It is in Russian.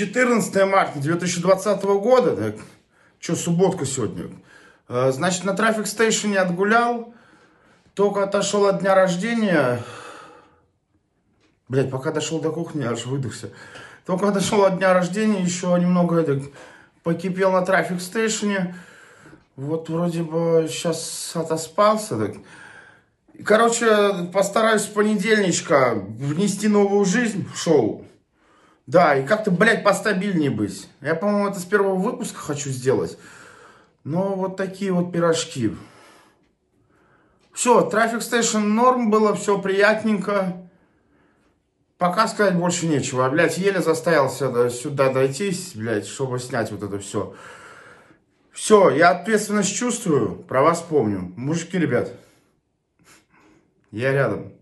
14 марта 2020 года, так, что, субботка сегодня. Э, Значит, на трафик стейшене отгулял, только отошел от дня рождения. Блять, пока дошел до кухни, аж выдохся. Только дошел от дня рождения, еще немного это, покипел на трафик стейшене. Вот вроде бы сейчас отоспался. Так. Короче, постараюсь с понедельничка внести новую жизнь в шоу. Да, и как-то, блядь, постабильнее быть. Я, по-моему, это с первого выпуска хочу сделать. Но вот такие вот пирожки. Все, трафик стейшн норм было, все приятненько. Пока сказать больше нечего. Блять, еле заставил сюда, сюда дойти, блядь, чтобы снять вот это все. Все, я ответственность чувствую, про вас помню. Мужики, ребят, я рядом.